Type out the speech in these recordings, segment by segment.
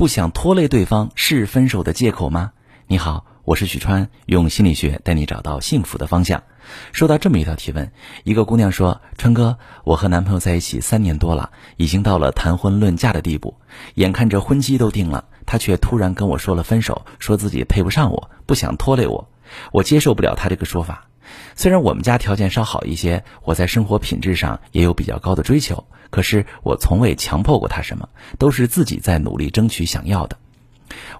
不想拖累对方是分手的借口吗？你好，我是许川，用心理学带你找到幸福的方向。收到这么一条提问，一个姑娘说：“川哥，我和男朋友在一起三年多了，已经到了谈婚论嫁的地步，眼看着婚期都定了，他却突然跟我说了分手，说自己配不上我，不想拖累我。我接受不了他这个说法。虽然我们家条件稍好一些，我在生活品质上也有比较高的追求。”可是我从未强迫过他什么，都是自己在努力争取想要的。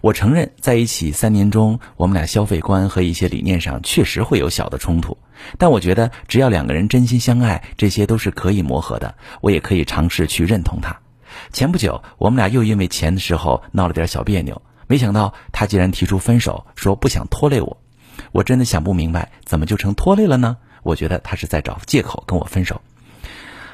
我承认，在一起三年中，我们俩消费观和一些理念上确实会有小的冲突。但我觉得，只要两个人真心相爱，这些都是可以磨合的。我也可以尝试去认同他。前不久，我们俩又因为钱的时候闹了点小别扭，没想到他竟然提出分手，说不想拖累我。我真的想不明白，怎么就成拖累了呢？我觉得他是在找借口跟我分手。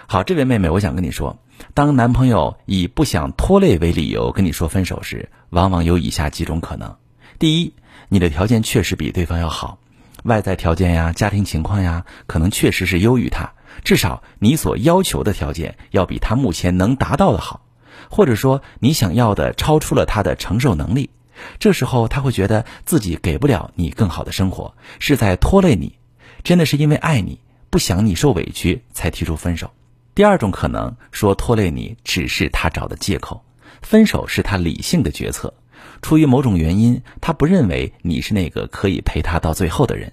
好，这位妹妹，我想跟你说，当男朋友以不想拖累为理由跟你说分手时，往往有以下几种可能：第一，你的条件确实比对方要好，外在条件呀、家庭情况呀，可能确实是优于他，至少你所要求的条件要比他目前能达到的好，或者说你想要的超出了他的承受能力，这时候他会觉得自己给不了你更好的生活，是在拖累你，真的是因为爱你，不想你受委屈才提出分手。第二种可能说拖累你只是他找的借口，分手是他理性的决策，出于某种原因，他不认为你是那个可以陪他到最后的人，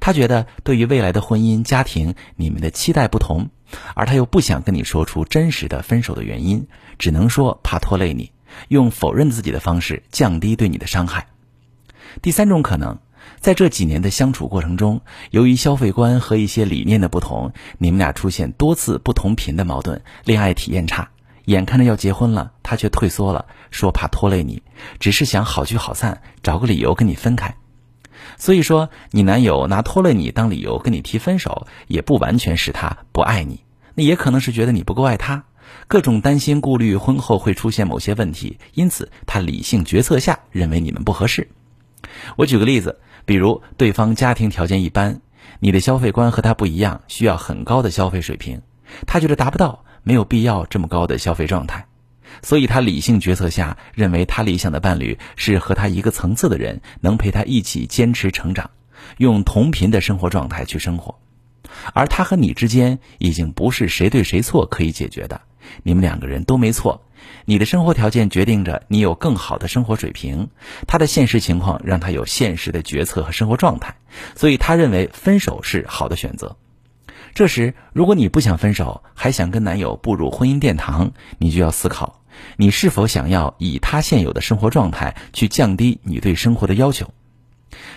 他觉得对于未来的婚姻家庭，你们的期待不同，而他又不想跟你说出真实的分手的原因，只能说怕拖累你，用否认自己的方式降低对你的伤害。第三种可能。在这几年的相处过程中，由于消费观和一些理念的不同，你们俩出现多次不同频的矛盾，恋爱体验差。眼看着要结婚了，他却退缩了，说怕拖累你，只是想好聚好散，找个理由跟你分开。所以说，你男友拿拖累你当理由跟你提分手，也不完全是他不爱你，那也可能是觉得你不够爱他，各种担心顾虑，婚后会出现某些问题，因此他理性决策下认为你们不合适。我举个例子。比如对方家庭条件一般，你的消费观和他不一样，需要很高的消费水平，他觉得达不到，没有必要这么高的消费状态，所以他理性决策下认为他理想的伴侣是和他一个层次的人，能陪他一起坚持成长，用同频的生活状态去生活，而他和你之间已经不是谁对谁错可以解决的，你们两个人都没错。你的生活条件决定着你有更好的生活水平，他的现实情况让他有现实的决策和生活状态，所以他认为分手是好的选择。这时，如果你不想分手，还想跟男友步入婚姻殿堂，你就要思考，你是否想要以他现有的生活状态去降低你对生活的要求。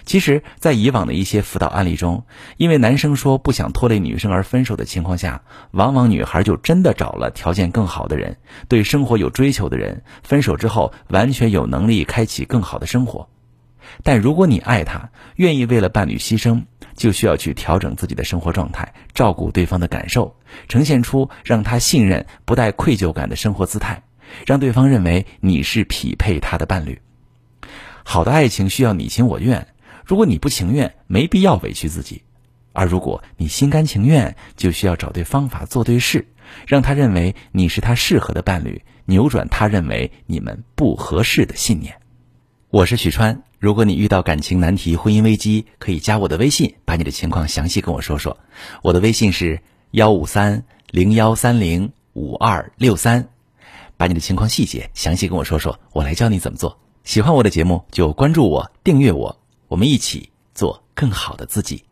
其实，在以往的一些辅导案例中，因为男生说不想拖累女生而分手的情况下，往往女孩就真的找了条件更好的人，对生活有追求的人，分手之后完全有能力开启更好的生活。但如果你爱他，愿意为了伴侣牺牲，就需要去调整自己的生活状态，照顾对方的感受，呈现出让他信任、不带愧疚感的生活姿态，让对方认为你是匹配他的伴侣。好的爱情需要你情我愿，如果你不情愿，没必要委屈自己；而如果你心甘情愿，就需要找对方法做对事，让他认为你是他适合的伴侣，扭转他认为你们不合适的信念。我是许川，如果你遇到感情难题、婚姻危机，可以加我的微信，把你的情况详细跟我说说。我的微信是幺五三零幺三零五二六三，把你的情况细节详细跟我说说，我来教你怎么做。喜欢我的节目就关注我、订阅我，我们一起做更好的自己。